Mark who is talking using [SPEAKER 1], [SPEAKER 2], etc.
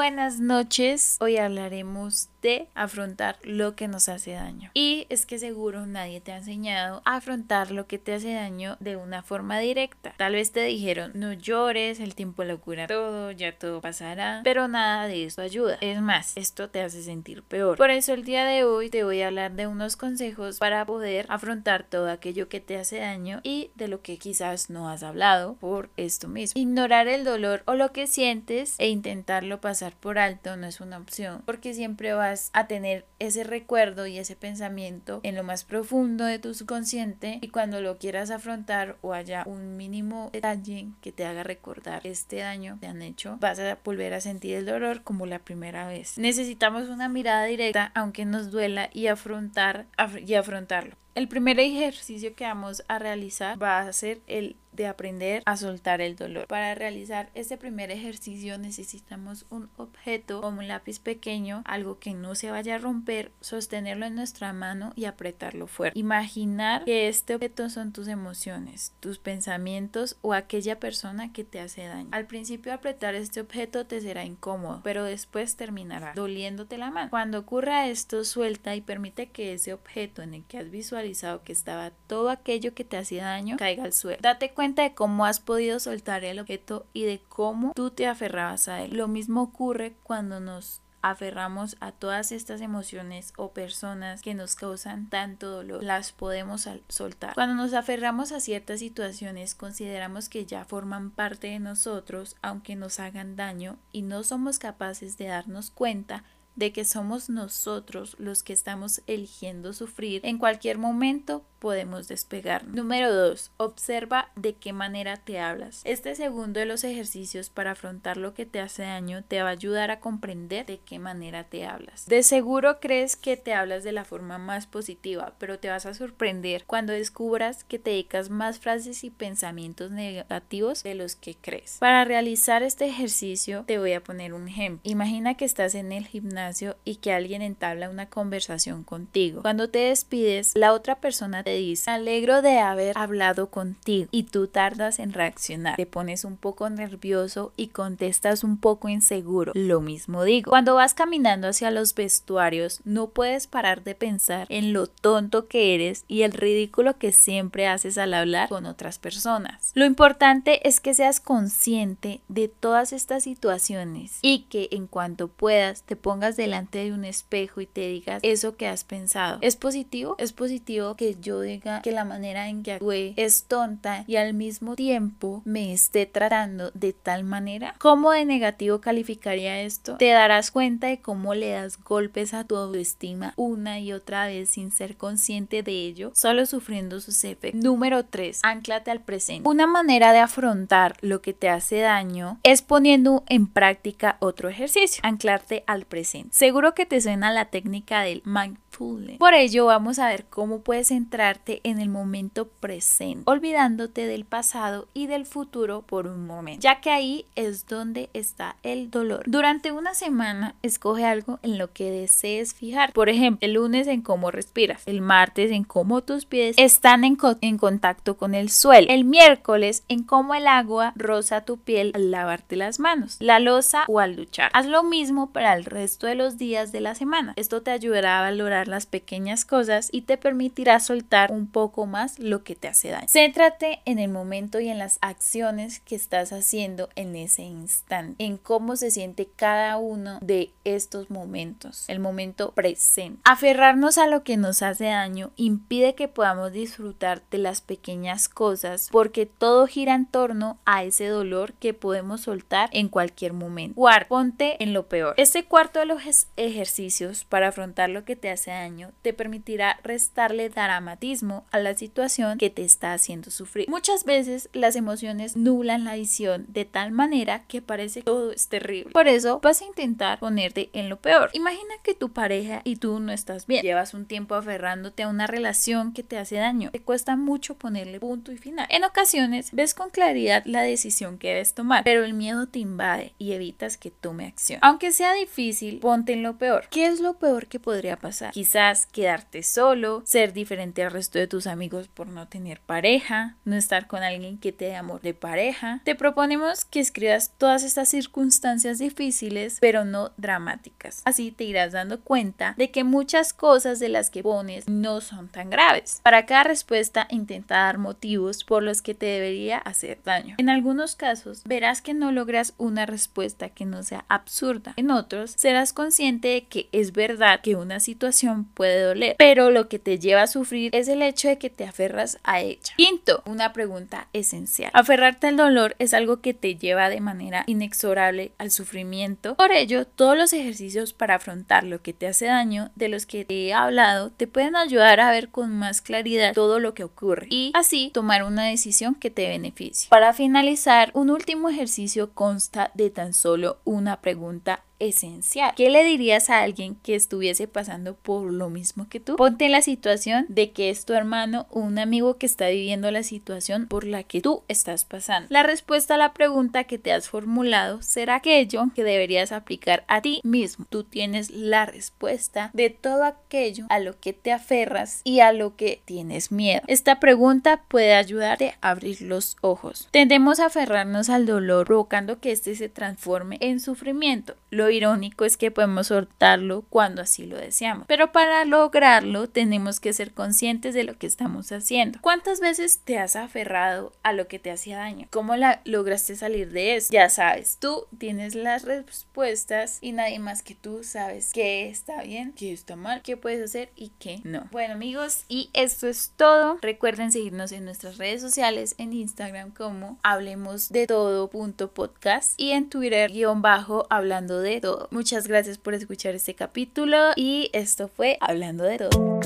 [SPEAKER 1] buenas noches. Hoy hablaremos de afrontar lo que nos hace daño. Y es que seguro nadie te ha enseñado a afrontar lo que te hace daño de una forma directa. Tal vez te dijeron, no llores, el tiempo lo cura todo, ya todo pasará, pero nada de esto ayuda. Es más, esto te hace sentir peor. Por eso el día de hoy te voy a hablar de unos consejos para poder afrontar todo aquello que te hace daño y de lo que quizás no has hablado por esto mismo. Ignorar el dolor o lo que sientes e intentarlo pasar por alto no es una opción, porque siempre a tener ese recuerdo y ese pensamiento en lo más profundo de tu subconsciente y cuando lo quieras afrontar o haya un mínimo detalle que te haga recordar este daño que han hecho, vas a volver a sentir el dolor como la primera vez. Necesitamos una mirada directa aunque nos duela y afrontar y afrontarlo. El primer ejercicio que vamos a realizar va a ser el de aprender a soltar el dolor. Para realizar este primer ejercicio necesitamos un objeto como un lápiz pequeño, algo que no se vaya a romper, sostenerlo en nuestra mano y apretarlo fuerte. Imaginar que este objeto son tus emociones, tus pensamientos o aquella persona que te hace daño. Al principio apretar este objeto te será incómodo, pero después terminará doliéndote la mano. Cuando ocurra esto, suelta y permite que ese objeto en el que has visualizado que estaba todo aquello que te hacía daño caiga al suelo. Date de cómo has podido soltar el objeto y de cómo tú te aferrabas a él. Lo mismo ocurre cuando nos aferramos a todas estas emociones o personas que nos causan tanto dolor, las podemos soltar. Cuando nos aferramos a ciertas situaciones, consideramos que ya forman parte de nosotros, aunque nos hagan daño, y no somos capaces de darnos cuenta de que somos nosotros los que estamos eligiendo sufrir en cualquier momento podemos despegar. Número 2. Observa de qué manera te hablas. Este segundo de los ejercicios para afrontar lo que te hace daño te va a ayudar a comprender de qué manera te hablas. De seguro crees que te hablas de la forma más positiva, pero te vas a sorprender cuando descubras que te dedicas más frases y pensamientos negativos de los que crees. Para realizar este ejercicio te voy a poner un ejemplo. Imagina que estás en el gimnasio y que alguien entabla una conversación contigo. Cuando te despides, la otra persona te dice, alegro de haber hablado contigo y tú tardas en reaccionar, te pones un poco nervioso y contestas un poco inseguro. Lo mismo digo. Cuando vas caminando hacia los vestuarios, no puedes parar de pensar en lo tonto que eres y el ridículo que siempre haces al hablar con otras personas. Lo importante es que seas consciente de todas estas situaciones y que en cuanto puedas te pongas delante de un espejo y te digas eso que has pensado. ¿Es positivo? Es positivo que yo diga que la manera en que actúe es tonta y al mismo tiempo me esté tratando de tal manera? ¿Cómo de negativo calificaría esto? Te darás cuenta de cómo le das golpes a tu autoestima una y otra vez sin ser consciente de ello, solo sufriendo sus efectos. Número 3. Anclate al presente. Una manera de afrontar lo que te hace daño es poniendo en práctica otro ejercicio, anclarte al presente. Seguro que te suena la técnica del mindfulness. Por ello vamos a ver cómo puedes entrar en el momento presente, olvidándote del pasado y del futuro por un momento, ya que ahí es donde está el dolor. Durante una semana, escoge algo en lo que desees fijar. Por ejemplo, el lunes en cómo respiras, el martes en cómo tus pies están en, en contacto con el suelo, el miércoles en cómo el agua roza tu piel al lavarte las manos, la losa o al luchar. Haz lo mismo para el resto de los días de la semana. Esto te ayudará a valorar las pequeñas cosas y te permitirá soltar un poco más lo que te hace daño. Céntrate en el momento y en las acciones que estás haciendo en ese instante, en cómo se siente cada uno de estos momentos, el momento presente. Aferrarnos a lo que nos hace daño impide que podamos disfrutar de las pequeñas cosas porque todo gira en torno a ese dolor que podemos soltar en cualquier momento. Cuarto, ponte en lo peor. Este cuarto de los ejercicios para afrontar lo que te hace daño te permitirá restarle dramatismo a la situación que te está haciendo sufrir. Muchas veces las emociones nublan la visión de tal manera que parece que todo es terrible. Por eso vas a intentar ponerte en lo peor. Imagina que tu pareja y tú no estás bien. Llevas un tiempo aferrándote a una relación que te hace daño. Te cuesta mucho ponerle punto y final. En ocasiones ves con claridad la decisión que debes tomar, pero el miedo te invade y evitas que tome acción. Aunque sea difícil, ponte en lo peor. ¿Qué es lo peor que podría pasar? Quizás quedarte solo, ser diferente al resto de tus amigos por no tener pareja, no estar con alguien que te dé amor de pareja. Te proponemos que escribas todas estas circunstancias difíciles, pero no dramáticas. Así te irás dando cuenta de que muchas cosas de las que pones no son tan graves. Para cada respuesta intenta dar motivos por los que te debería hacer daño. En algunos casos verás que no logras una respuesta que no sea absurda. En otros serás consciente de que es verdad que una situación puede doler, pero lo que te lleva a sufrir es el hecho de que te aferras a ella. Quinto, una pregunta esencial. Aferrarte al dolor es algo que te lleva de manera inexorable al sufrimiento. Por ello, todos los ejercicios para afrontar lo que te hace daño de los que te he hablado te pueden ayudar a ver con más claridad todo lo que ocurre y así tomar una decisión que te beneficie. Para finalizar, un último ejercicio consta de tan solo una pregunta esencial. ¿Qué le dirías a alguien que estuviese pasando por lo mismo que tú? Ponte en la situación de que es tu hermano o un amigo que está viviendo la situación por la que tú estás pasando. La respuesta a la pregunta que te has formulado será aquello que deberías aplicar a ti mismo. Tú tienes la respuesta de todo aquello a lo que te aferras y a lo que tienes miedo. Esta pregunta puede ayudarte a abrir los ojos. Tendemos a aferrarnos al dolor provocando que éste se transforme en sufrimiento. Lo irónico es que podemos soltarlo cuando así lo deseamos. Pero para lograrlo tenemos que ser conscientes de lo que estamos haciendo. ¿Cuántas veces te has aferrado a lo que te hacía daño? ¿Cómo la lograste salir de eso? Ya sabes, tú tienes las respuestas y nadie más que tú sabes qué está bien, qué está mal, qué puedes hacer y qué no. Bueno amigos, y esto es todo. Recuerden seguirnos en nuestras redes sociales, en Instagram como hablemos de todo.podcast y en Twitter guion bajo hablando Muchas gracias por escuchar este capítulo y esto fue Hablando de todo.